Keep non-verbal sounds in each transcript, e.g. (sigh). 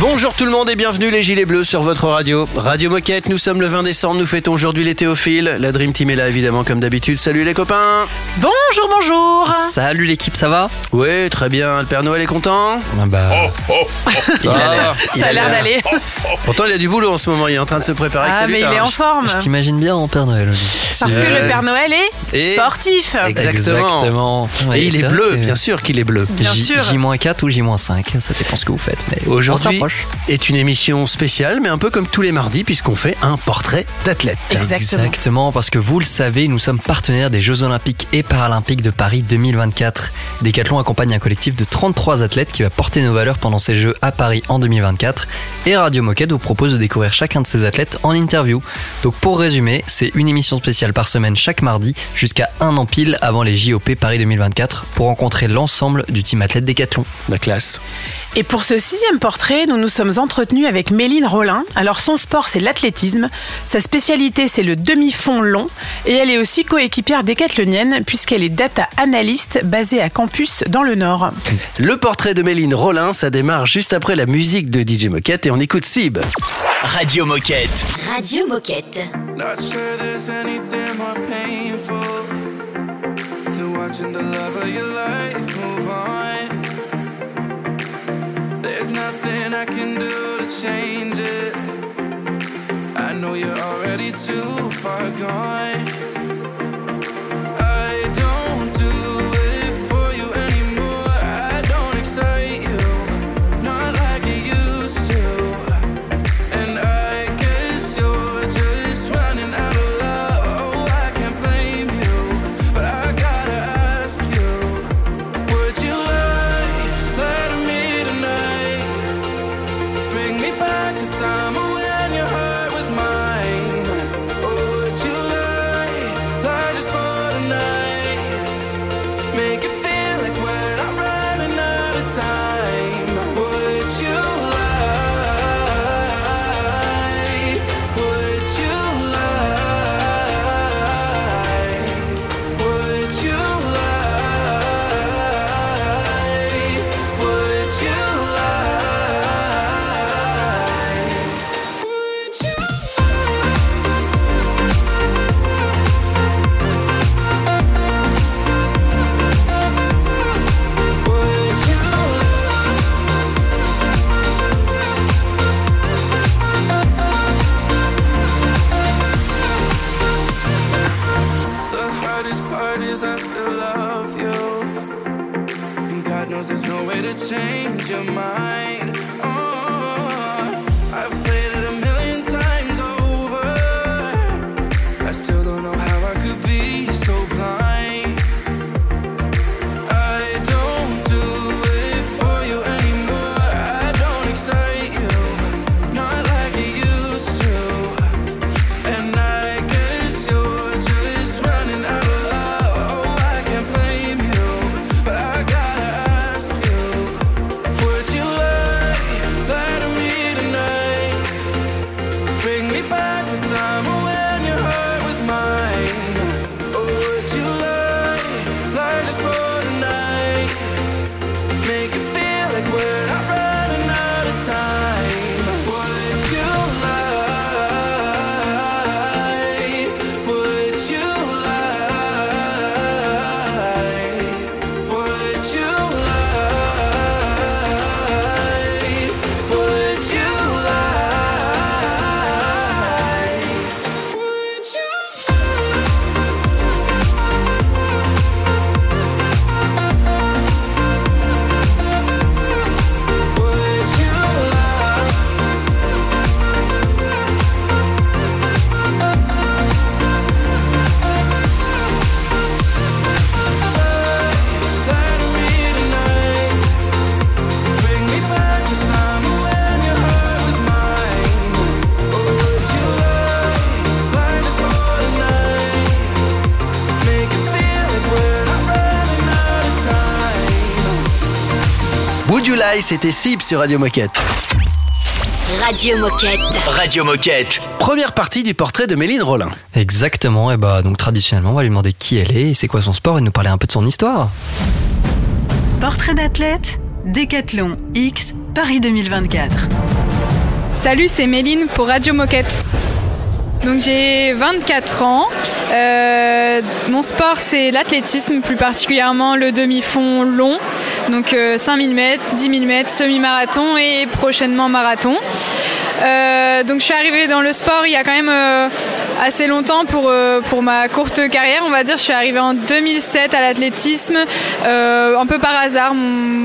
Bonjour tout le monde et bienvenue les Gilets Bleus sur votre radio. Radio Moquette, nous sommes le 20 décembre, nous fêtons aujourd'hui les Théophiles. La Dream Team est là évidemment comme d'habitude. Salut les copains Bonjour, bonjour Salut l'équipe, ça va? Ouais, très bien. Le Père Noël est content? Ah bah, il a l'air. il Ça a l'air d'aller. Pourtant il y a du boulot en ce moment, il est en train de se préparer avec Ah, mais il est en forme. Je t'imagine bien en Père Noël aussi. Parce que le Père Noël est Et, sportif. Exactement. Exactement. Ouais, et il est bleu, que bien sûr qu'il est bleu. Bien sûr. J-4 ou J-5, ça dépend ce que vous faites. Mais Aujourd'hui est une émission spéciale, mais un peu comme tous les mardis, puisqu'on fait un portrait d'athlète. Exactement. Exactement, parce que vous le savez, nous sommes partenaires des Jeux Olympiques et Paralympiques de Paris 2024. Decathlon accompagne un collectif de 33 athlètes qui va porter nos valeurs pendant ces Jeux à Paris en 2024. Et Radio Moquette vous propose de découvrir chacun de ces athlètes en interview. Donc pour résumer, c'est une émission spéciale par semaine chaque mardi jusqu'à un an pile avant les JOP Paris 2024 pour rencontrer l'ensemble du team athlète Decathlon. La classe. Et pour ce sixième portrait, nous nous sommes entretenus avec Méline Rollin. Alors son sport, c'est l'athlétisme. Sa spécialité, c'est le demi-fond long. Et elle est aussi coéquipière décathlonienne puisqu'elle est data analyst basée à Campus dans le Nord. Le portrait de Méline Rollin, ça démarre juste après la musique de DJ Moquette et on écoute Sib. Radio Moquette. Radio Moquette. Not sure there's anything more painful than watching the love of your life move on. There's nothing I can do to change it. I know you're already too far gone. C'était Sip sur Radio Moquette. Radio Moquette. Radio Moquette. Première partie du portrait de Méline Rollin. Exactement, et bah donc traditionnellement on va lui demander qui elle est et c'est quoi son sport et nous parler un peu de son histoire. Portrait d'athlète, Décathlon X, Paris 2024. Salut, c'est Méline pour Radio Moquette. Donc j'ai 24 ans. Euh, mon sport c'est l'athlétisme, plus particulièrement le demi-fond long. Donc euh, 5000 mètres, 10 000 mètres, semi-marathon et prochainement marathon. Euh, donc je suis arrivée dans le sport il y a quand même euh, assez longtemps pour, euh, pour ma courte carrière, on va dire. Je suis arrivée en 2007 à l'athlétisme, euh, un peu par hasard.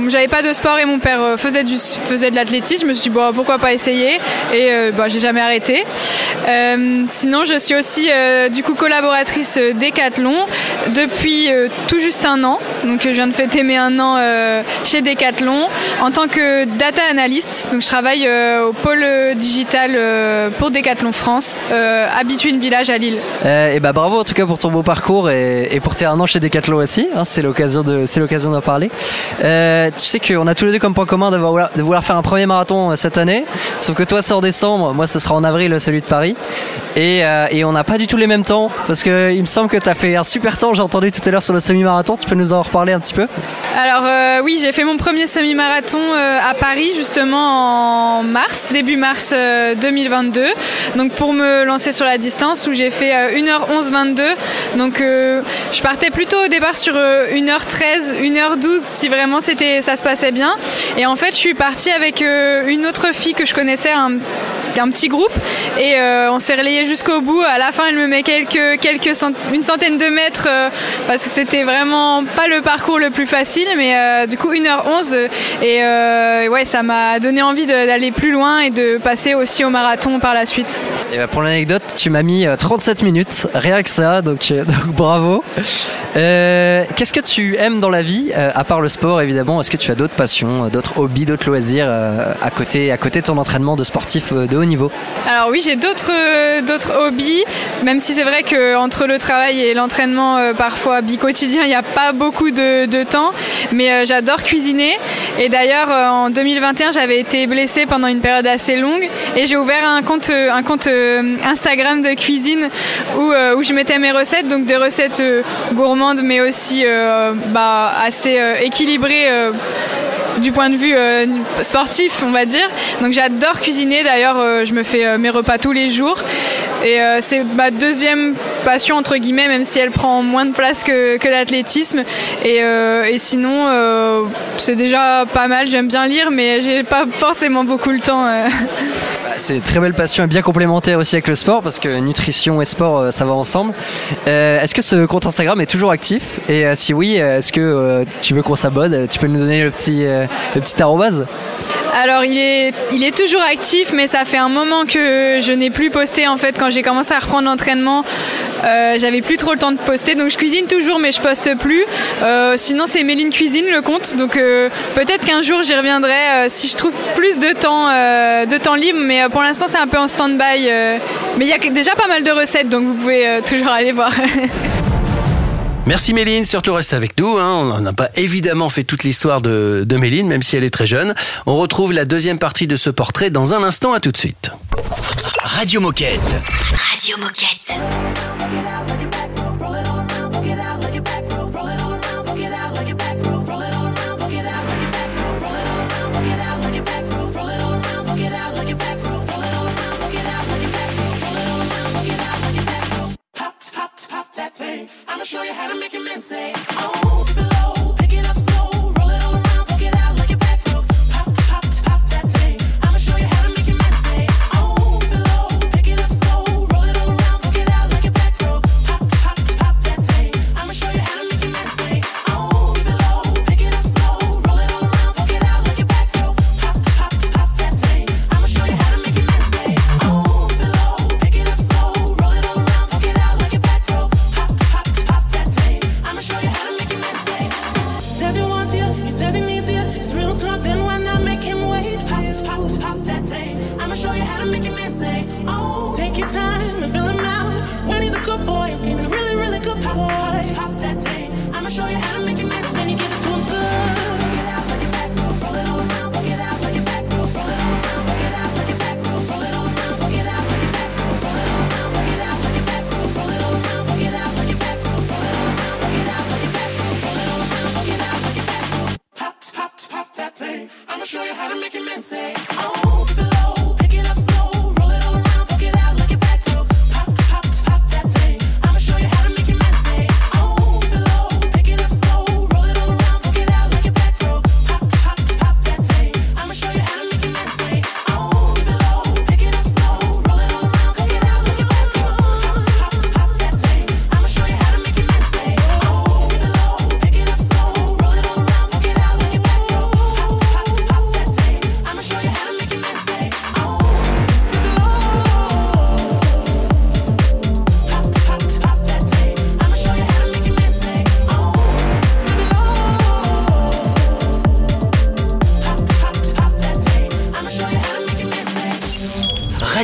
J'avais pas de sport et mon père euh, faisait, du, faisait de l'athlétisme. Je me suis dit, bon, pourquoi pas essayer? Et euh, bah, j'ai jamais arrêté. Sinon, je suis aussi du coup collaboratrice Decathlon depuis tout juste un an. Donc, je viens de fêter mes un an chez Decathlon en tant que data analyst. Donc, je travaille au pôle digital pour Decathlon France, euh, Village à Lille. et bah bravo en tout cas pour ton beau parcours et, et pour tes un an chez Decathlon aussi, hein, c'est l'occasion de c'est l'occasion d'en parler. Euh, tu sais qu'on a tous les deux comme point commun de vouloir faire un premier marathon euh, cette année, sauf que toi c'est en décembre, moi ce sera en avril euh, celui de Paris et, euh, et on n'a pas du tout les mêmes temps parce que il me semble que tu as fait un super temps, j'ai entendu tout à l'heure sur le semi-marathon, tu peux nous en reparler un petit peu? Alors oui, j'ai fait mon premier semi-marathon à Paris justement en mars, début mars euh, 2022. Donc pour me lancer sur la distance où j'ai fait euh, 1h11 22. Donc euh, je partais plutôt au départ sur euh, 1h13, 1h12 si vraiment ça se passait bien. Et en fait, je suis partie avec euh, une autre fille que je connaissais un petit groupe et euh, on s'est relayé jusqu'au bout. À la fin, elle me met quelques, quelques cent- une centaine de mètres euh, parce que c'était vraiment pas le parcours le plus facile, mais euh, du coup 1h11 et ouais, ça m'a donné envie d'aller plus loin et de passer aussi au marathon par la suite. Et bah, pour l'anecdote, tu m'as mis euh, 37 minutes, rien que ça, donc, (laughs) bravo. Qu'est-ce que tu aimes dans la vie, à part le sport évidemment? Est-ce que tu as d'autres passions, d'autres hobbies, d'autres loisirs à, côté, à côté de ton entraînement de sportif de haut Alors oui, j'ai d'autres euh, d'autres hobbies, même si c'est vrai que entre le travail et l'entraînement euh, parfois bi-quotidien, il n'y a pas beaucoup de, temps, mais euh, j'adore cuisiner. Et d'ailleurs en 2021, j'avais été blessée pendant une période assez longue. Et j'ai ouvert un compte Instagram de cuisine où je mettais mes recettes, donc des recettes gourmandes mais aussi bah, assez équilibrées du point de vue euh, sportif, on va dire. Donc j'adore cuisiner. D'ailleurs, euh, je me fais euh, mes repas tous les jours. Et c'est ma deuxième passion entre guillemets, même si elle prend moins de place que, l'athlétisme. Et, et sinon, c'est déjà pas mal. J'aime bien lire, mais j'ai pas forcément beaucoup le temps. C'est très belle passion et bien complémentaire aussi avec le sport parce que nutrition et sport euh, ça va ensemble. Euh, est-ce que ce compte Instagram est toujours actif? Et euh, si oui, est-ce que tu veux qu'on s'abonne? Tu peux nous donner le le petit arrobase? Alors il est, il est toujours actif, mais ça fait un moment que je n'ai plus posté en fait. Quand j'ai commencé à reprendre l'entraînement, euh, j'avais plus trop le temps de poster, donc je cuisine toujours, mais je poste plus. Euh, sinon c'est Méline Cuisine le compte, donc euh, peut-être qu'un jour j'y reviendrai euh, si je trouve plus de temps, de temps libre. Mais pour l'instant c'est un peu en stand-by. mais il y a déjà pas mal de recettes, donc vous pouvez toujours aller voir. (laughs) Merci Méline, surtout reste avec nous. hein. On n'a pas évidemment fait toute l'histoire de, de Méline, même si elle est très jeune. On retrouve la deuxième partie de ce portrait dans un instant. À tout de suite. Radio Moquette. Radio Moquette. make him insane. I won't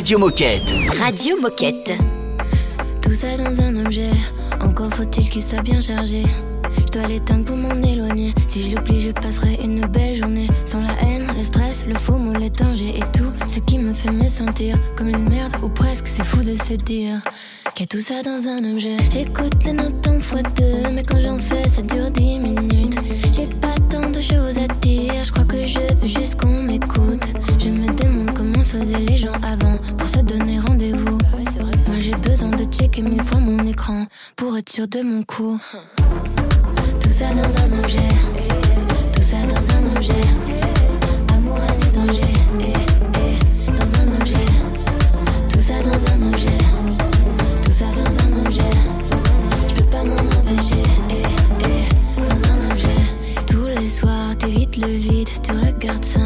Radio Moquette. Radio Moquette. Tout ça dans un objet, encore faut-il qu'il soit bien chargé. Je dois l'éteindre pour m'en éloigner. Si je l'oublie, je passerai une belle journée. Sans la haine, le stress, le faux mot, les dangers et tout ce qui me fait me sentir comme une merde ou presque. C'est fou de se dire qu'il y a tout ça dans un objet. J'écoute les notes en fois deux, mais quand j'en fais, ça dure dix minutes. J'ai pas tant de choses mille fois mon écran pour être sûr de mon coup. Tout ça dans un objet, tout ça dans un objet. Amour, et danger, dans un objet. Tout ça dans un objet, tout ça dans un objet. Je peux pas m'en empêcher, dans un objet. Tous les soirs, t'évites le vide, tu regardes 5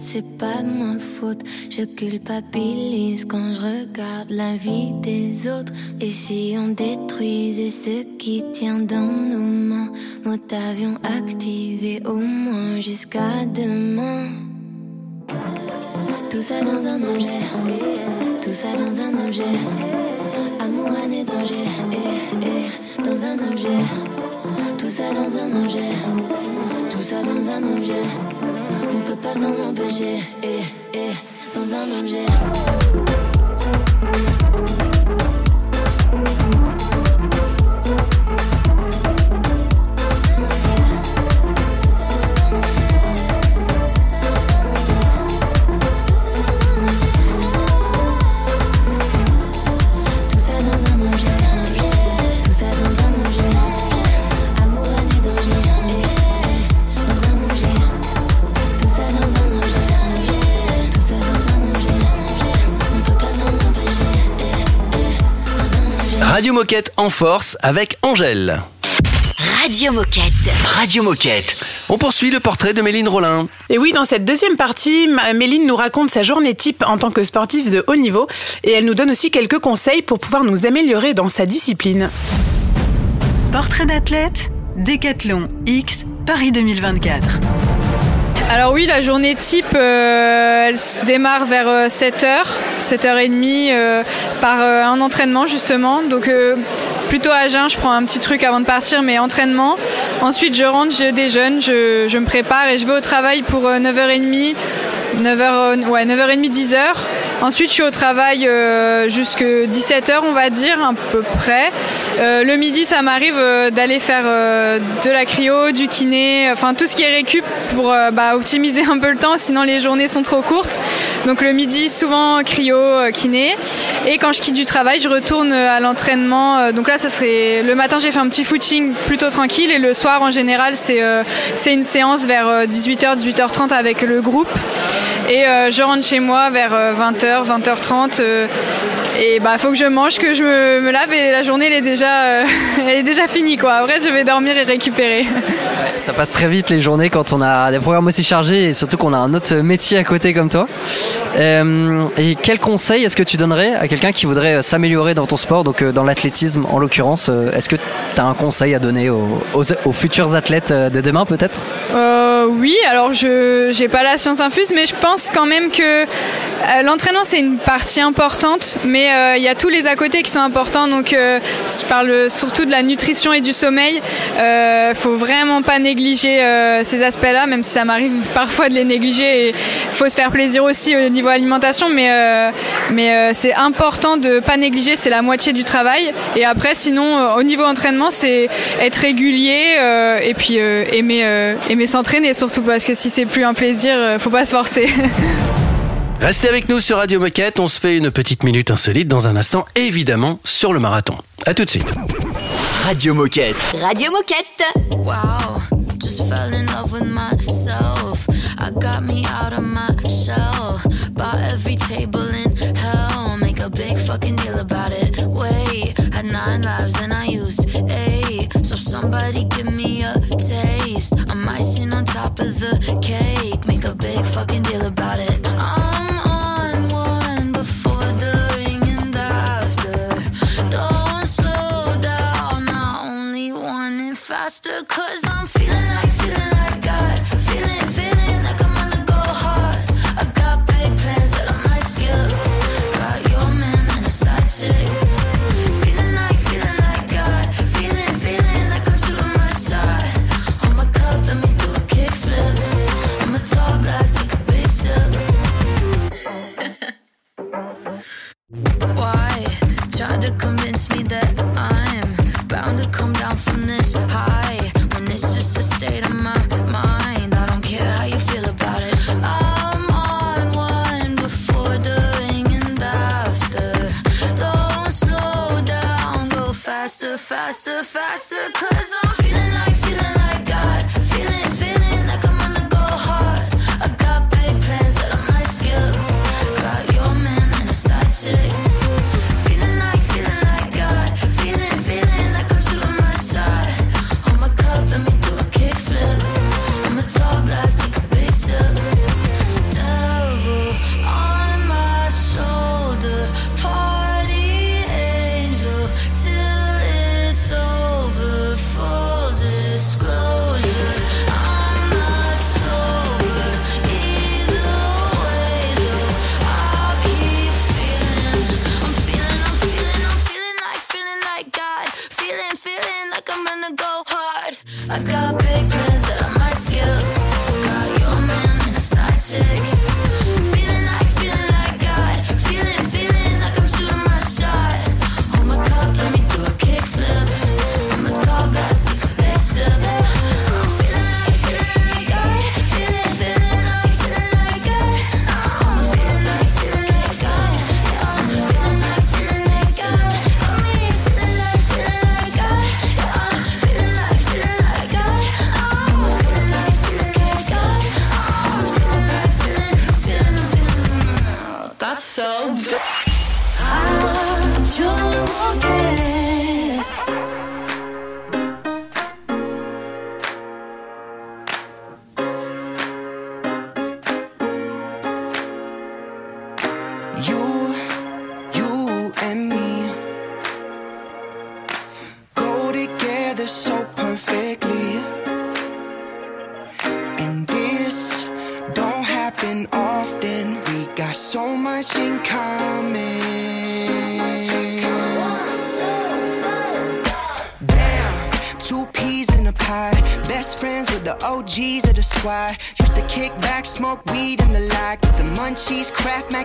c'est pas ma faute. Je culpabilise quand je regarde la vie des autres. Et si on détruisait ce qui tient dans nos mains, nous t'avions activé au moins jusqu'à demain. Tout ça dans un objet, tout ça dans un objet. Amour, et danger, eh, eh, dans un objet. Tout ça dans un objet, tout ça dans un objet. On peut pas s'en empêcher, eh, eh, dans un objet. Radio Moquette en force avec Angèle. Radio Moquette. Radio Moquette. On poursuit le portrait de Méline Rollin. Et oui, dans cette deuxième partie, Méline nous raconte sa journée type en tant que sportive de haut niveau et elle nous donne aussi quelques conseils pour pouvoir nous améliorer dans sa discipline. Portrait d'athlète, Décathlon X, Paris 2024. Alors oui, la journée type, euh, elle se démarre vers 7h, 7h30 euh, par euh, un entraînement justement. Donc euh, plutôt à jeun, je prends un petit truc avant de partir, mais entraînement. Ensuite, je rentre, je déjeune, je, je me prépare et je vais au travail pour euh, 9h30. 9h, ouais, 9h30, 10h. Ensuite, je suis au travail euh, jusque 17h, on va dire, à peu près. Euh, le midi, ça m'arrive euh, d'aller faire euh, de la cryo, du kiné, enfin tout ce qui est récup pour euh, bah, optimiser un peu le temps, sinon les journées sont trop courtes. Donc le midi, souvent cryo, euh, kiné. Et quand je quitte du travail, je retourne à l'entraînement. Euh, Donc là, ça serait le matin, j'ai fait un petit footing plutôt tranquille, et le soir, en général, c'est euh, une séance vers euh, 18h, 18h30 avec le groupe. Et euh, je rentre chez moi vers euh, 20h, 20h30. euh, et bah faut que je mange, que je me, me lave et la journée elle est déjà, euh, (laughs) elle est déjà finie quoi. Après je vais dormir et récupérer. Ça passe très vite les journées quand on a des programmes aussi chargés et surtout qu'on a un autre métier à côté comme toi. Euh, et quel conseil est-ce que tu donnerais à quelqu'un qui voudrait euh, s'améliorer dans ton sport, donc euh, dans l'athlétisme en l'occurrence euh, Est-ce que tu as un conseil à donner aux, aux- aux futurs athlètes euh, de demain peut-être? Euh, oui, alors je j'ai pas la science infuse, mais je pense quand même que euh, l'entraînement c'est une partie importante, mais euh, il y a tous les à côté qui sont importants. Donc euh, je parle surtout de la nutrition et du sommeil. Euh, faut vraiment pas négliger ces aspects-là, même si ça m'arrive parfois de les négliger. Il faut se faire plaisir aussi au niveau alimentation, mais mais c'est important de pas négliger. C'est la moitié du travail. Et après, sinon, au niveau entraînement, c'est être régulier et puis aimer aimer s'entraîner surtout parce que si c'est plus un plaisir, faut pas se forcer. (laughs) Restez avec nous sur Radio Moquette, on se fait une petite minute insolite dans un instant, évidemment, sur le marathon. À tout de suite. Radio Moquette. Radio Moquette. Wow, just fell in love with myself. I got me out of my shell. Bought every table in hell. Make a big fucking deal about it. Wait, had nine lives and I used eight. So somebody give me a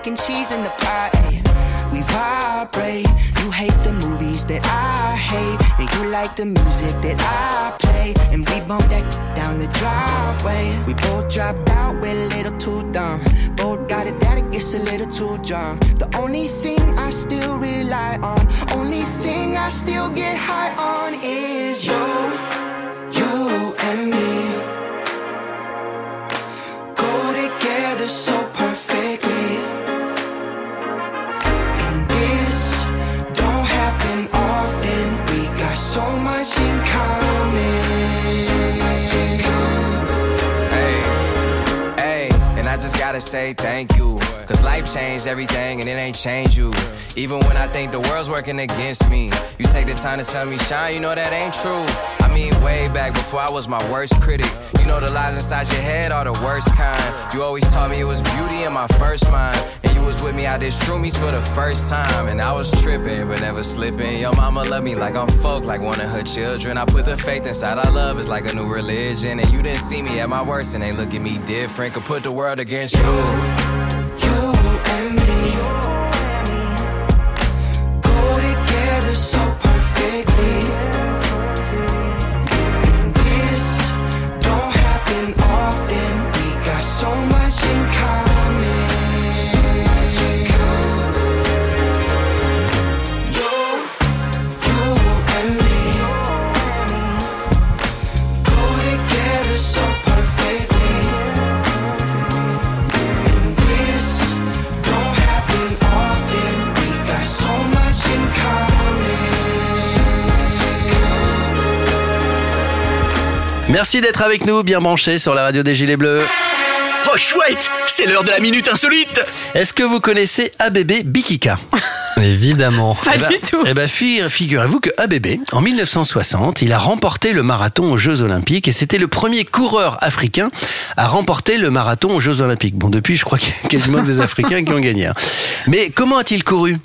and cheese in the pot. We vibrate. You hate the movies that I hate. And you like the music that I play. And we bump that down the driveway. We both dropped out, we're a little too dumb. Both got it that it gets a little too drunk. The only thing I still rely on, only thing I still get high on is you, you and me. Go together so so much. Hey, hey, and I just gotta say thank you. Cause life changed everything and it ain't changed you. Even when I think the world's working against me, you take the time to tell me, Shine, you know that ain't true. Way back before I was my worst critic. You know the lies inside your head are the worst kind. You always taught me it was beauty in my first mind. And you was with me out there shroomies for the first time. And I was tripping, but never slipping. Your mama love me like I'm folk, like one of her children. I put the faith inside our love, it's like a new religion. And you didn't see me at my worst, and they look at me different. Could put the world against you. You and me Merci d'être avec nous, bien branchés sur la radio des Gilets Bleus. Oh chouette, c'est l'heure de la minute insolite. Est-ce que vous connaissez ABB Bikika? (laughs) Évidemment. Pas Eh ben- du tout. Eh fi- figurez-vous que ABB, en 1960, il a remporté le marathon aux Jeux Olympiques et c'était le premier coureur africain à remporter le marathon aux Jeux Olympiques. Bon, depuis, je crois qu'il y a quasiment des Africains qui ont gagné. hein. Mais comment a-t-il couru?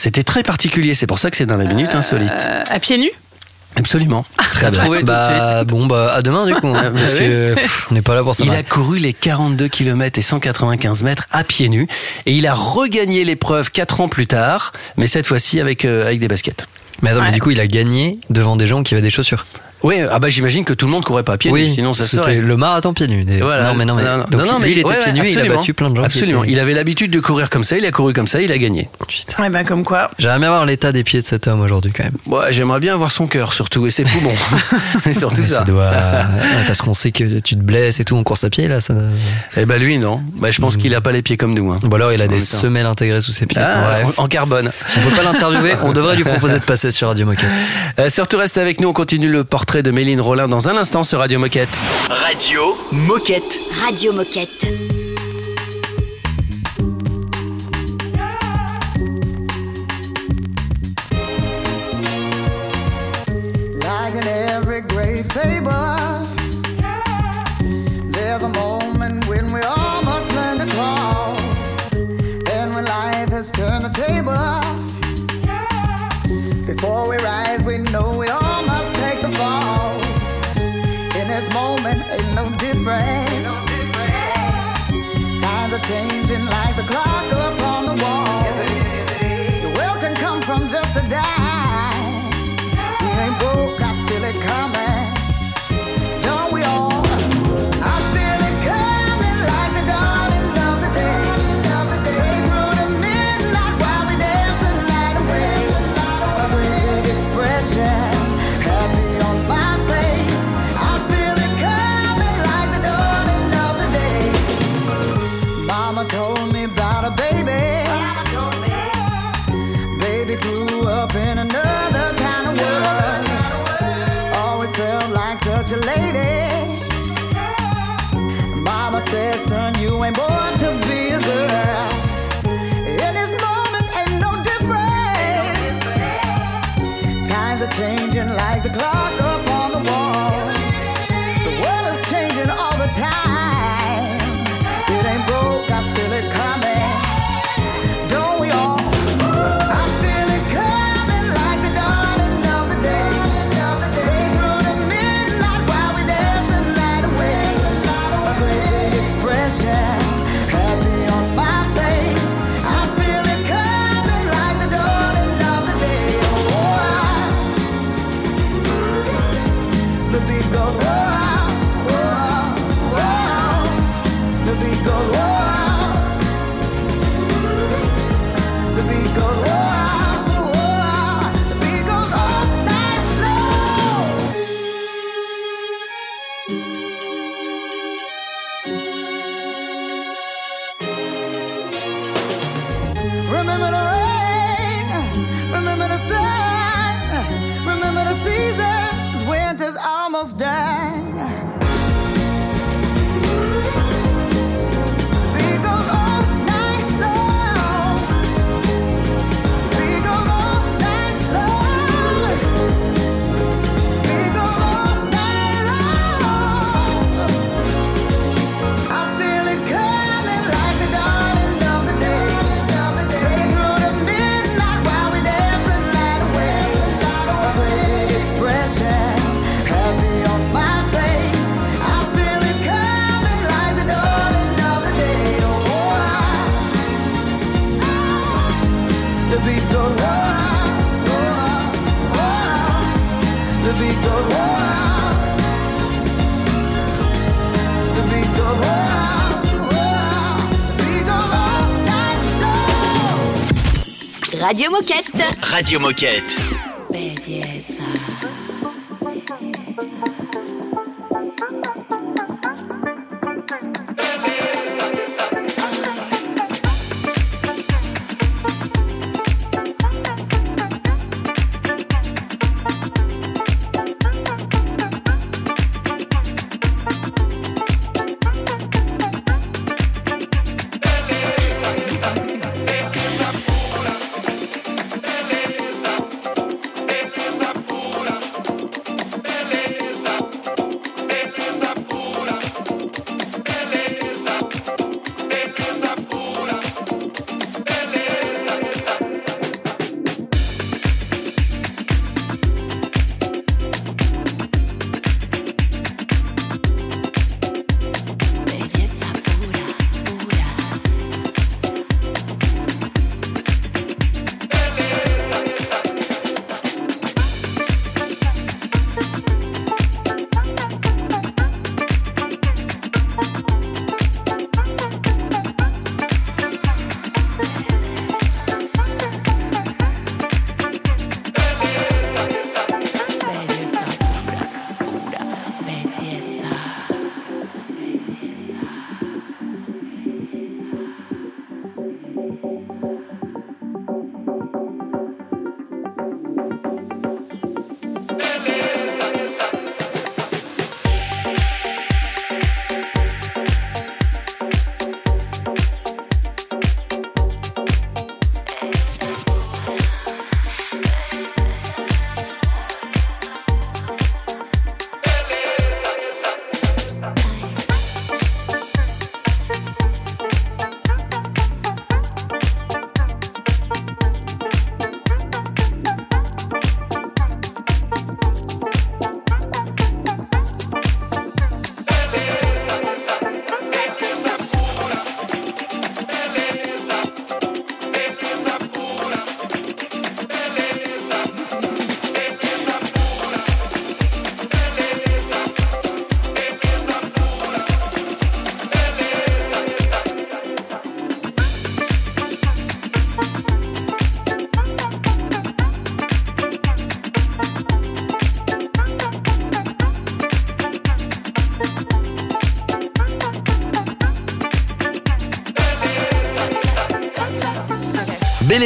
C'était très particulier, c'est pour ça que c'est dans la minute insolite. Euh, à pieds nus? Absolument. Très bien. Trouvé Bah, bon, bah, à demain, du coup. hein, (laughs) Ah, parce bah que pff, on n'est pas là pour ça. Il a couru les 42 km et 195 mètres à pieds nus et il a regagné l'épreuve 4 ans plus tard, mais cette fois-ci avec, euh, avec des baskets. Mais attends, mais du coup, il a gagné devant des gens qui avaient des chaussures. Oui, ah bah j'imagine que tout le monde courait pas à pieds nus, oui, sinon ça c'était serait. le marathon pieds nus. Des- Voilà. Non, mais non, mais. Non, non, Donc, non, lui, mais il était ouais, pieds nus, il a battu plein de gens. Absolument. Il avait l'habitude de courir comme ça, il a couru comme ça, il a gagné. Putain. Ouais, ben comme quoi. J'aimerais bien voir l'état des pieds de cet homme aujourd'hui, quand même. Ouais, j'aimerais bien avoir son cœur surtout et ses poumons. (laughs) Et surtout Mais ça. doit- ouais, parce qu'on sait que tu te blesses et tout en course à pied, là. Ça... Eh ben lui non. Bah, je pense qu'il a pas les pieds comme nous. hein. Ou alors il a En des semelles intégrées sous ses pieds. Ah, en carbone. On peut pas l'interviewer, on devrait lui proposer de passer sur Radio Moquette. Euh, surtout reste avec nous, on continue le portrait de Méline Rollin dans un instant sur Radio Moquette. Radio Moquette. Radio Moquette. Like in every great fable, there's a moment when we all must learn to crawl. And when life has turned the table, son, you ain't born to be a girl. Beat goes. The beat goes. The beat goes. Radio Moquette. Radio Moquette.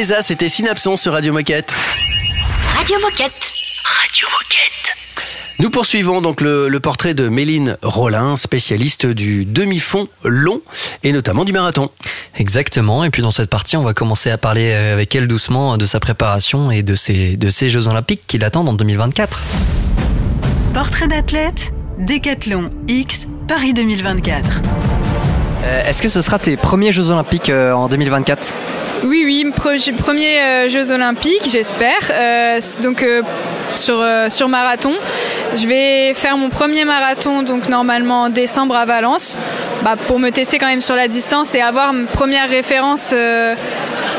C'était Synapson sur Radio Moquette. Radio Moquette. Radio Moquette. Nous poursuivons donc le, le portrait de Méline Rollin, spécialiste du demi-fond long et notamment du marathon. Exactement. Et puis dans cette partie, on va commencer à parler euh, avec elle doucement de sa préparation et de ses, de ses Jeux Olympiques qui l'attendent en 2024. Portrait d'athlète, Décathlon X, Paris 2024. Euh, Est-ce que ce sera tes premiers Jeux Olympiques euh, en 2024 Oui, oui, premier euh, Jeux Olympiques, j'espère. Euh, donc euh, sur, sur marathon. Je vais faire mon premier marathon, donc normalement en décembre à Valence, bah, pour me tester quand même sur la distance et avoir une première référence,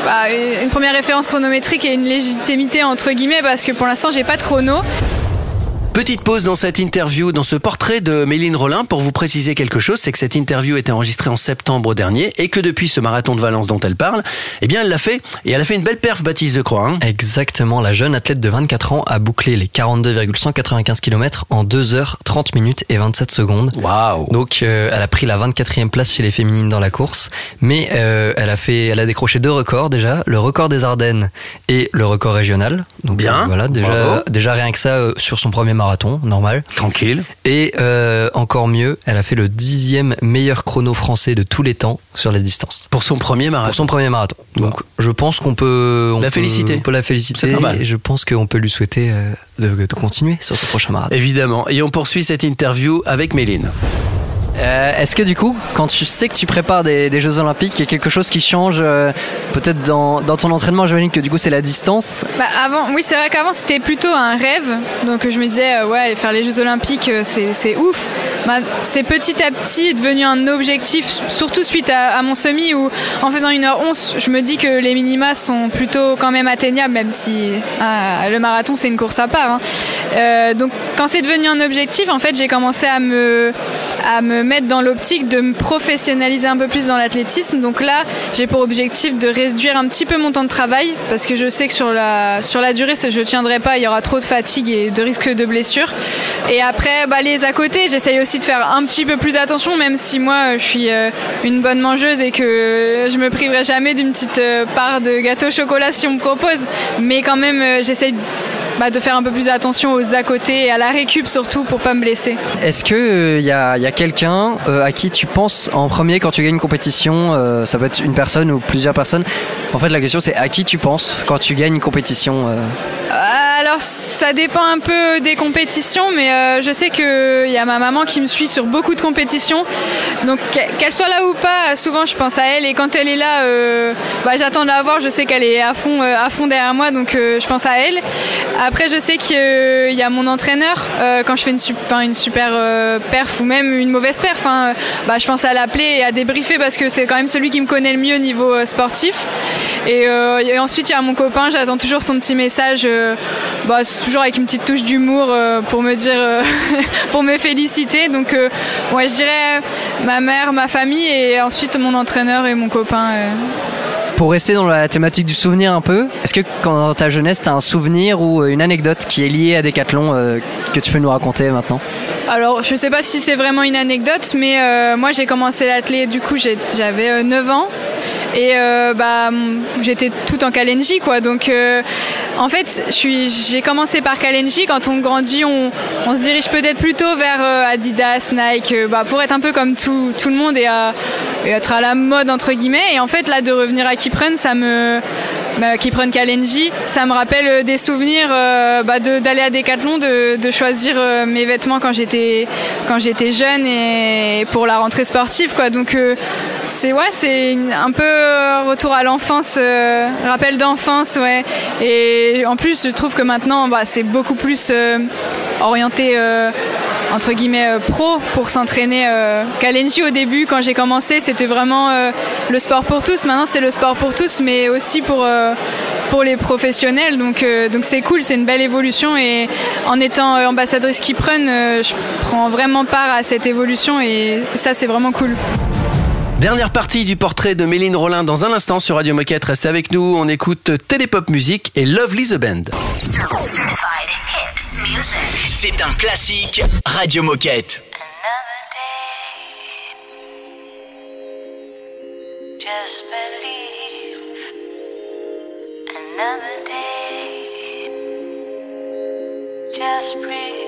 bah, une première référence chronométrique et une légitimité entre guillemets, parce que pour l'instant j'ai pas de chrono. Petite pause dans cette interview, dans ce portrait de Méline Rollin pour vous préciser quelque chose, c'est que cette interview était enregistrée en septembre dernier et que depuis ce marathon de Valence dont elle parle, eh bien elle l'a fait et elle a fait une belle perf Baptiste de Croix. hein. Exactement, la jeune athlète de 24 ans a bouclé les 42,195 km en 2 heures 30 minutes et 27 secondes. Waouh Donc euh, elle a pris la 24e place chez les féminines dans la course, mais euh, elle a fait elle a décroché deux records déjà, le record des Ardennes et le record régional. Donc Bien, euh, voilà, déjà bravo. déjà rien que ça euh, sur son premier marathon, normal. Tranquille. Et euh, encore mieux, elle a fait le dixième meilleur chrono français de tous les temps sur la distance. Pour son premier marathon. Pour son premier marathon. Donc je pense qu'on peut on La peut- féliciter. On peut la féliciter et je pense qu'on peut lui souhaiter euh, de, de continuer sur ce prochain marathon. Évidemment. Et on poursuit cette interview avec Méline. Euh, Est-ce que du coup, quand tu sais que tu prépares des, des Jeux Olympiques, il y a quelque chose qui change euh, peut-être dans, dans ton entraînement J'imagine que du coup c'est la distance. Bah avant, oui, c'est vrai qu'avant c'était plutôt un rêve. Donc je me disais, euh, ouais, faire les Jeux Olympiques, c'est ouf. bah, c'est petit à petit devenu un objectif, surtout suite à, mon semi où en faisant 1h11, je me dis que les minima sont plutôt quand même atteignables, même si ah, le marathon c'est une course à part. hein. Donc quand c'est devenu un objectif, en fait, j'ai commencé à me à me mettre dans l'optique de me professionnaliser un peu plus dans l'athlétisme. Donc là, j'ai pour objectif de réduire un petit peu mon temps de travail parce que je sais que sur la sur la durée, je tiendrai pas, il y aura trop de fatigue et de risque de blessure. Et après, bah, les à côté, j'essaye aussi de faire un petit peu plus attention, même si moi, je suis euh, une bonne mangeuse et que je me priverai jamais d'une petite euh, part de gâteau au chocolat si on me propose. Mais quand même, euh, j'essaye bah, de faire un peu plus attention aux à côté et à la récup surtout pour pas me blesser. Est-ce que il y a, y a quelqu'un euh, à qui tu penses en premier quand tu gagnes une compétition euh, Ça peut être une personne ou plusieurs personnes. En fait, la question c'est à qui tu penses quand tu gagnes une compétition euh Alors ça dépend un peu des compétitions, mais euh, je sais qu'il y a ma maman qui me suit sur beaucoup de compétitions. Donc qu'e- qu'elle soit là ou pas, souvent je pense à elle et quand elle est là, euh, bah, j'attends de la voir. Je sais qu'elle est à fond, euh, à fond derrière moi, donc je pense à elle. Après je sais qu'il y a mon entraîneur quand je fais une, super perf ou même une mauvaise perf. hein, bah, je pense à l'appeler et à débriefer parce que c'est quand même celui qui me connaît le mieux niveau euh, sportif. Et, ensuite, il y a mon copain, j'attends toujours son petit message, bah, toujours avec une petite touche d'humour euh, pour me dire, euh, (laughs) pour me féliciter. Donc, euh, ouais, je dirais ma mère, ma famille et ensuite mon entraîneur et mon copain. euh. Pour rester dans la thématique du souvenir un peu, est-ce que quand dans ta jeunesse, tu as un souvenir ou euh, une anecdote qui est liée à Decathlon euh, que tu peux nous raconter maintenant? Alors, je sais pas si c'est vraiment une anecdote, mais euh, moi j'ai commencé l'athlé, du coup j'avais euh, 9 ans et euh, bah j'étais tout en Kalenji quoi. Donc euh, en fait, j'ai commencé par Kalenji. Quand on grandit, on, se dirige peut-être plutôt vers Adidas, Nike, bah, pour être un peu comme tout, le monde et être à la mode entre guillemets. Et en fait là de revenir à Kipren, ça me bah, Kipren Kalenji, ça me rappelle euh, des souvenirs euh, bah, de- d'aller à Decathlon, de, de choisir euh, mes vêtements quand j'étais quand j'étais jeune et pour la rentrée sportive quoi. Donc euh, c'est ouais, c'est un peu retour à l'enfance, rappel d'enfance ouais. Et en plus, je trouve que maintenant bah, c'est beaucoup plus orienté euh, entre guillemets euh, pro pour s'entraîner. Euh, Kalenji au début, quand j'ai commencé, c'était vraiment le sport pour tous. Maintenant, c'est le sport pour tous, mais aussi pour pour les professionnels. Donc donc c'est cool, c'est une belle évolution. Et en étant ambassadrice euh, je prends vraiment part à cette évolution et ça, c'est vraiment cool. Dernière partie du portrait de Méline Rollin dans un instant sur Radio Moquette. Restez avec nous, on écoute Télépop Music et Lovely the Band. C'est un classique Radio Moquette. Just believe another day. Just breathe.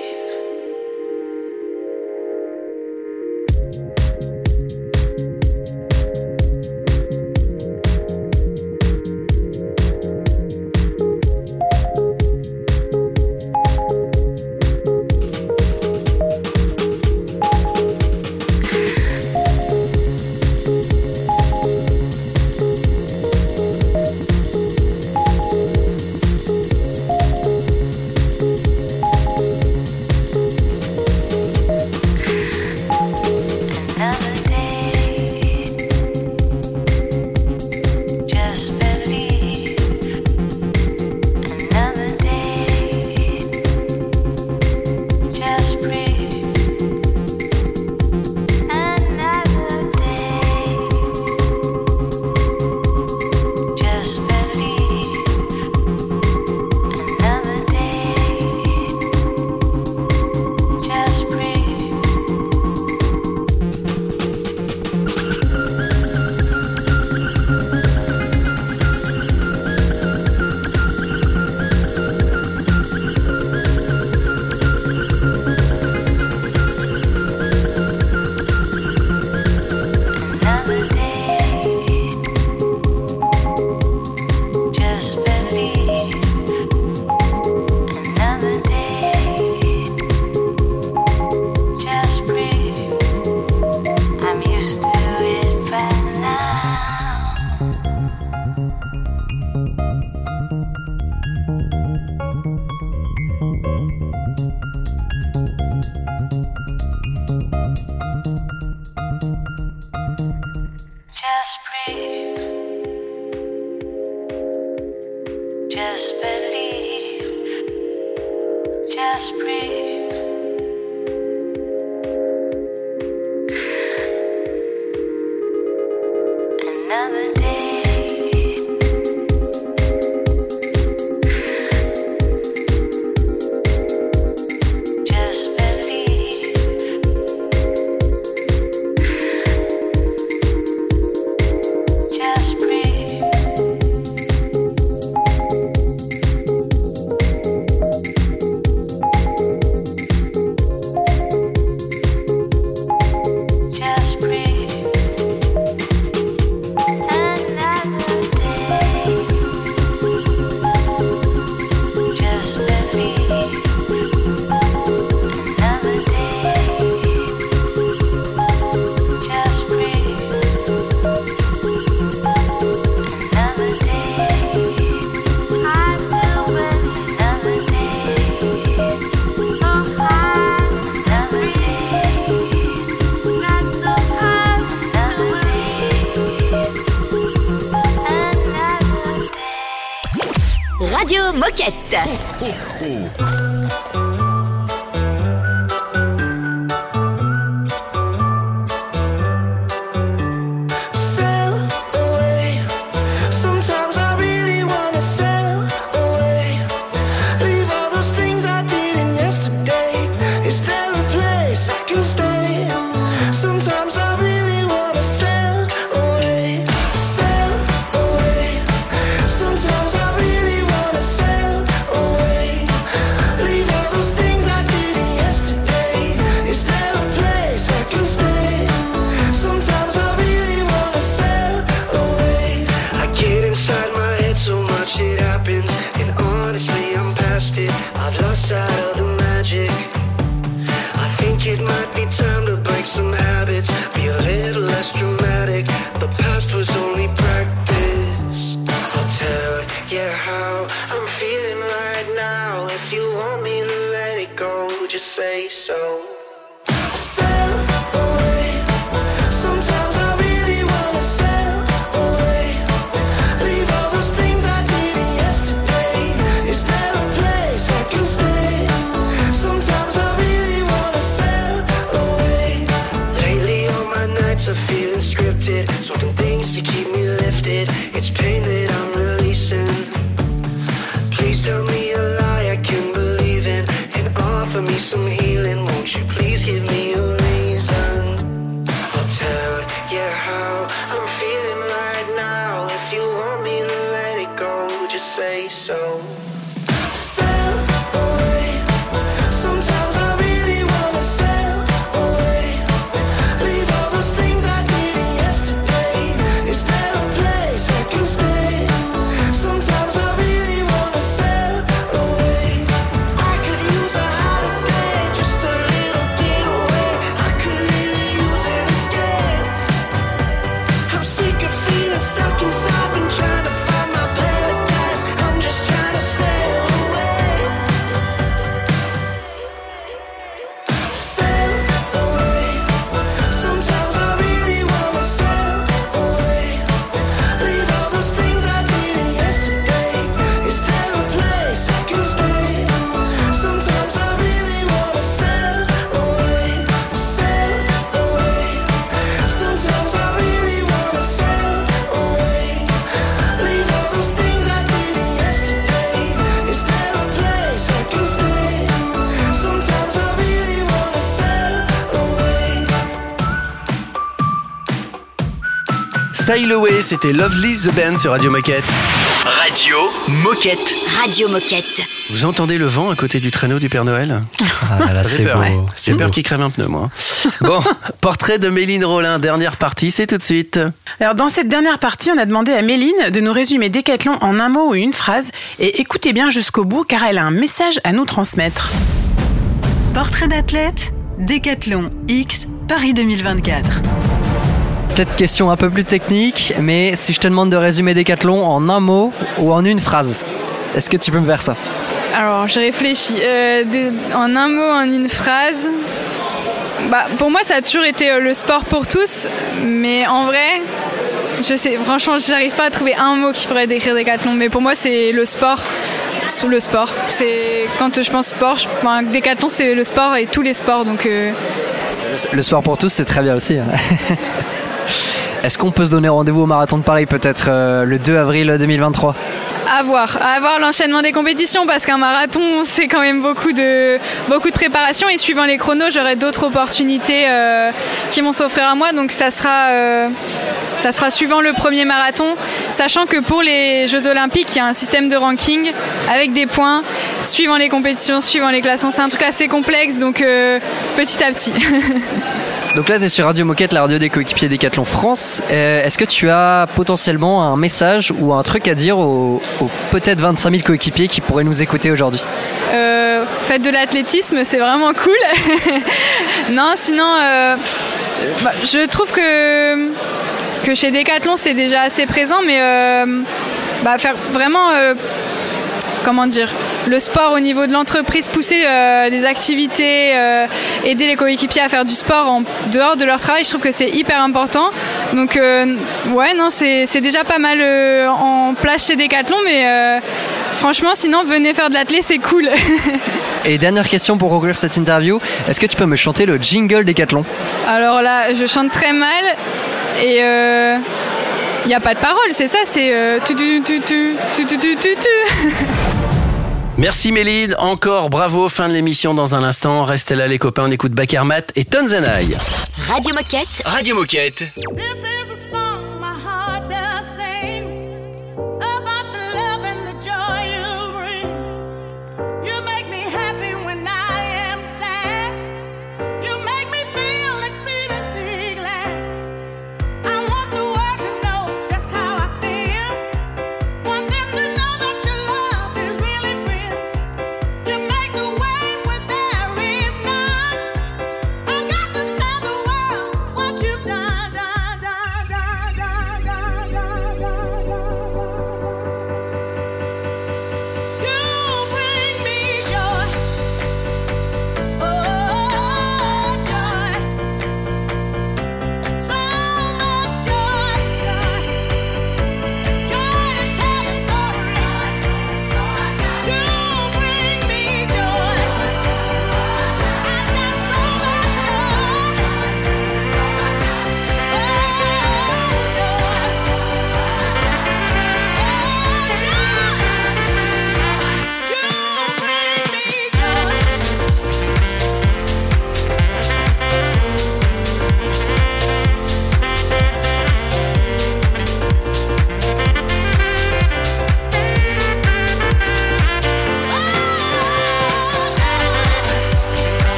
Radio Moquette. Sail Away, c'était Lovely the Band sur Radio Moquette. Radio Moquette. Radio Moquette. Vous entendez le vent à côté du traîneau du Père Noël Ah là, c'est peur, beau. ouais. C'est J'ai peur qu'il crève un pneu, moi. Bon, (laughs) portrait de Méline Rollin, dernière partie, c'est tout de suite. Alors dans cette dernière partie, on a demandé à Méline de nous résumer Décathlon en un mot ou une phrase. Et écoutez bien jusqu'au bout car elle a un message à nous transmettre. Portrait d'athlète, Décathlon X, Paris 2024. Peut-être question un peu plus technique, mais si je te demande de résumer Décathlon en un mot ou en une phrase, est-ce que tu peux me faire ça? Alors, je réfléchis. Euh, des- en un mot, en une phrase. Bah, pour moi, ça a toujours été euh, le sport pour tous, mais en vrai, je sais, franchement, j'arrive pas à trouver un mot qui pourrait décrire Décathlon, mais pour moi, c'est le sport. C'est Le sport. C'est quand je pense sport, je, enfin, Décathlon, c'est le sport et tous les sports, donc. euh, Le sport pour tous, c'est très bien aussi. hein. (laughs) Est-ce qu'on peut se donner rendez-vous au marathon de Paris peut-être euh, le 2 avril 2023 À voir, à voir l'enchaînement des compétitions parce qu'un marathon (laughs) c'est quand même beaucoup de préparation. Et suivant les chronos j'aurai d'autres opportunités euh, qui vont s'offrir à moi. Donc ça sera euh, suivant le premier marathon. Sachant que pour les Jeux Olympiques il y a un système de ranking avec des points suivant les compétitions suivant les classements c'est un truc assez complexe. Donc euh, petit à petit. (laughs) Donc là, tu es sur Radio Moquette, la radio des coéquipiers Décathlon France. Euh, Est-ce que tu as potentiellement un message ou un truc à dire aux, peut-être 25 000 coéquipiers qui pourraient nous écouter aujourd'hui? Euh, faites de l'athlétisme, c'est vraiment cool. (laughs) non, sinon, euh, bah, je trouve que que chez Decathlon c'est déjà assez présent, mais bah, faire vraiment, comment dire, le sport au niveau de l'entreprise, pousser euh, des activités, euh, aider les coéquipiers à faire du sport en dehors de leur travail, je trouve que c'est hyper important. Donc euh, ouais, non, c'est déjà pas mal euh, en place chez Decathlon, mais franchement, sinon venez faire de l'athlé, c'est cool. (laughs) Et dernière question pour conclure cette interview, est-ce que tu peux me chanter le jingle Décathlon Alors là, je chante très mal et il n'y a pas de parole, c'est ça, c'est euh, tu tu tu tu tu tu tu. (laughs) Merci Méline, encore bravo, fin de l'émission dans un instant. Restez là les copains, on écoute Bakermat et Tonzanaï. Radio Moquette. Radio Moquette.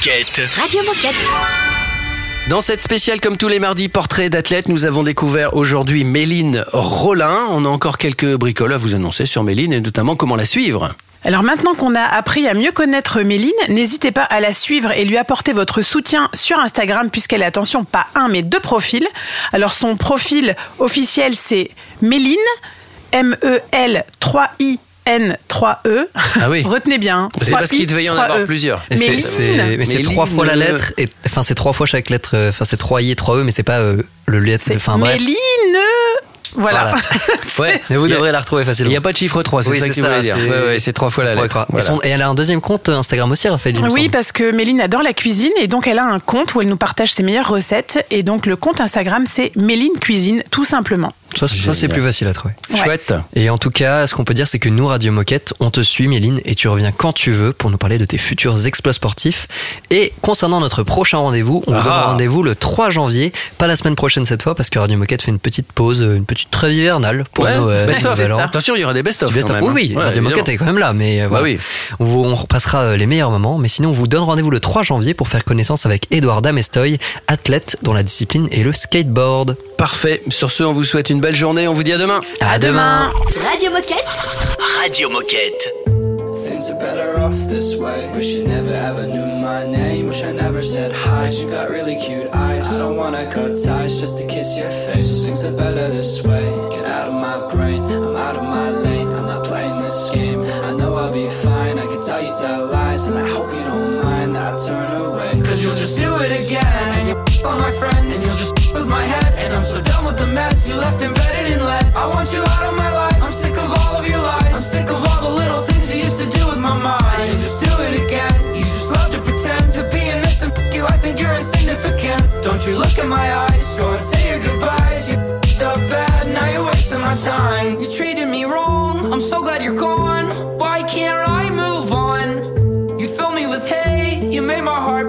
Moquette. Radio Moquette. Dans cette spéciale, comme tous les mardis, portrait d'athlète, nous avons découvert aujourd'hui Méline Rollin. On a encore quelques bricoles à vous annoncer sur Méline et notamment comment la suivre. Alors maintenant qu'on a appris à mieux connaître Méline, n'hésitez pas à la suivre et lui apporter votre soutien sur Instagram puisqu'elle a, attention, pas un mais deux profils. Alors son profil officiel c'est Méline, M-E-L 3-I. N3E. Ah oui. Retenez bien. hein. C'est parce 3I, qu'il devait y en 3E. avoir plusieurs. Mais c'est trois fois la euh, lettre, et, enfin c'est trois fois chaque lettre, euh, enfin c'est trois i et trois e, mais c'est pas euh, le lettre, enfin bref. Méline. Voilà. (laughs) Ouais, Mais vous il a- devrez la retrouver Il facilement. n'y a pas de chiffre 3, c'est Oui, ça c'est que tu ça, voulais dire. c'est- Ouais, ouais, c'est trois fois la lettre. Voilà. son- et elle a un deuxième compte Instagram aussi, Raphaël. il Oui, semble. parce que Méline adore la cuisine et donc elle a un compte où elle nous partage ses meilleures recettes. Et donc le compte Instagram, c'est Méline Cuisine, tout simplement. Ça, ça, c'est plus facile à trouver. Chouette. Et en tout cas, ce qu'on peut dire, c'est que nous, Radio Moquette, on te suit, Méline, et tu reviens quand tu veux pour nous parler de tes futurs exploits sportifs. Et concernant notre prochain rendez-vous, on vous Ah. donne rendez-vous le 3 janvier, pas la semaine prochaine cette fois, parce que Radio Moquette fait une petite pause, une petite trêve hivernale pour Ouais, Noël, best-of. Attention, il y aura des best-of. Oui, oui, hein. Ouais, Radio Moquette est quand même là, mais euh, voilà. oui. on, vous- on repassera euh, les meilleurs moments. Mais sinon, on vous donne rendez-vous le 3 janvier pour faire connaissance avec Edouard Damestoy, athlète dont la discipline est le skateboard. Parfait. Sur ce, on vous souhaite une belle journée. On vous dit à demain. À demain. Radio Moquette. Radio Moquette. Things are better off this way. Wish you never ever knew my name. Wish I never said hi. You got really cute eyes. I don't wanna cut ties just to kiss your face. Things are better this way. Get out of my brain. I'm out of my lane. I'm not playing this game. I know I'll be fine. I can tell you tell lies, and I hope you don't mind that I turn away. Cause you'll just do it again. And you on my friends. And you'll just with my head. And I'm so done with the mess you left embedded in lead. I want you out of my life. I'm sick of all of your lies. I'm sick of all the little things you used to do with my mind. You just do it again. You just love to pretend to be innocent. F- you, I think you're insignificant. Don't you look in my eyes. Go and say your goodbyes. You f***ed up bad. Now you're wasting my time. You treated me wrong. I'm so glad you're gone. Why can't I move on? You fill me with hate. You made my heart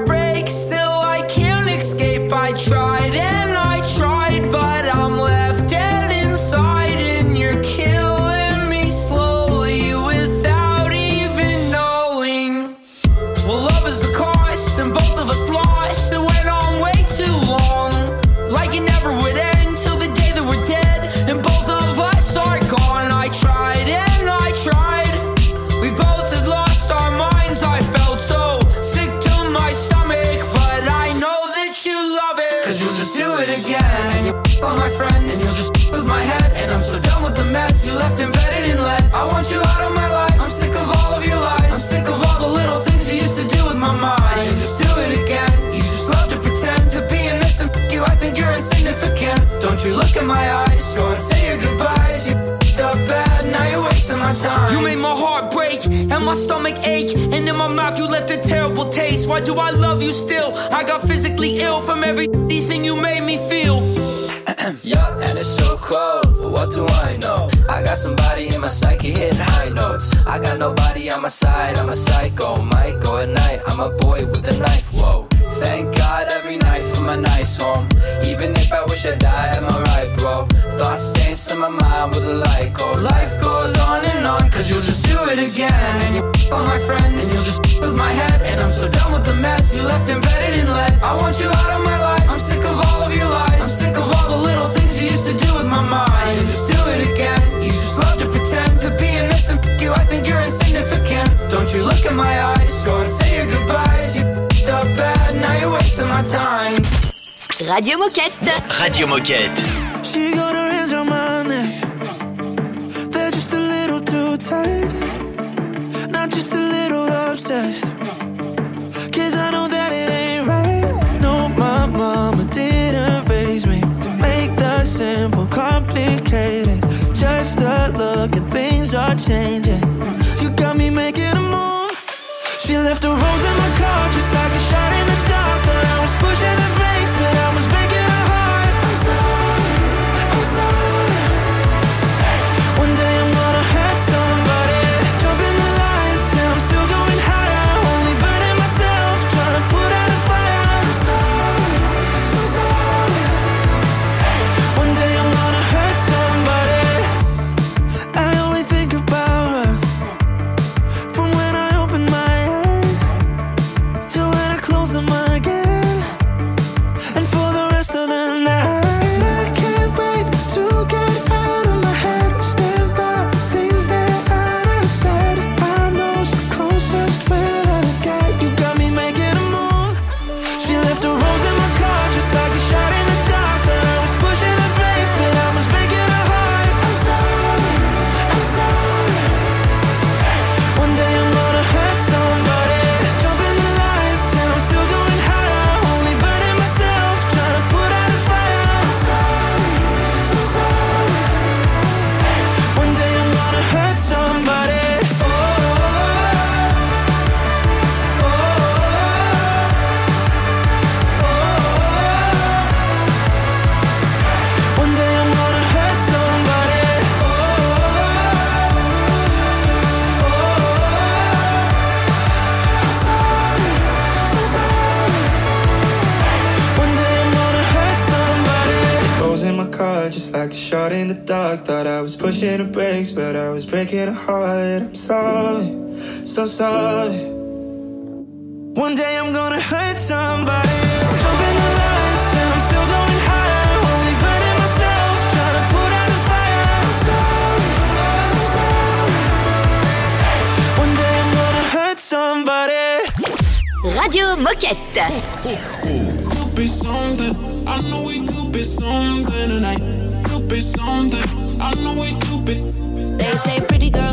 my stomach ache. And in my mouth you left a terrible taste. Why do I love you still? I got physically ill from everything you made me feel. (clears throat) Yeah, and it's so cold, but what do I know? I got somebody in my psyche hitting high notes. I got nobody on my side, I'm a psycho. Go at night, I'm a boy with a knife, whoa. Thank God every night for my nice home. Even if I wish I die, I'm alright. Thoughts dance in my mind with a light go. Life goes on and on, cause you'll just do it again. And you f- all my friends, and you'll just f- with my head. And I'm so done with the mess you left embedded in lead. I want you out of my life. I'm sick of all of your lies. I'm sick of all the little things you used to do with my mind. You'll just do it again. You just love to pretend to be innocent. F- you, I think you're insignificant. Don't you look in my eyes. Go and say your goodbyes. You f***ed up bad, now you're wasting my time. Radio Moquette. Radio Moquette. She got her hands around my neck. They're just a little too tight. Not just a little obsessed. Cause I know that it ain't right. No, my mama didn't raise me to make the simple complicated. Just a look and things are changing. You got me making a move. She left a rose pushing the brakes, but I was breaking her heart. I'm sorry, so sorry. One day I'm gonna hurt somebody. Jump in the lights and I'm still going higher. Only burning myself, trying to put out a fire. I'm sorry, so sorry. One day I'm gonna hurt somebody. Radio Moquette. Could be something. I know we could be something tonight. Be something. I know we. They say pretty girls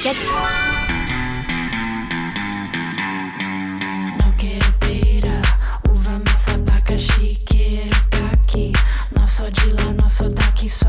Roquette. No queira, uva massa, abacaxi, queiro, caqui. Nós só de lá, nós só daqui, só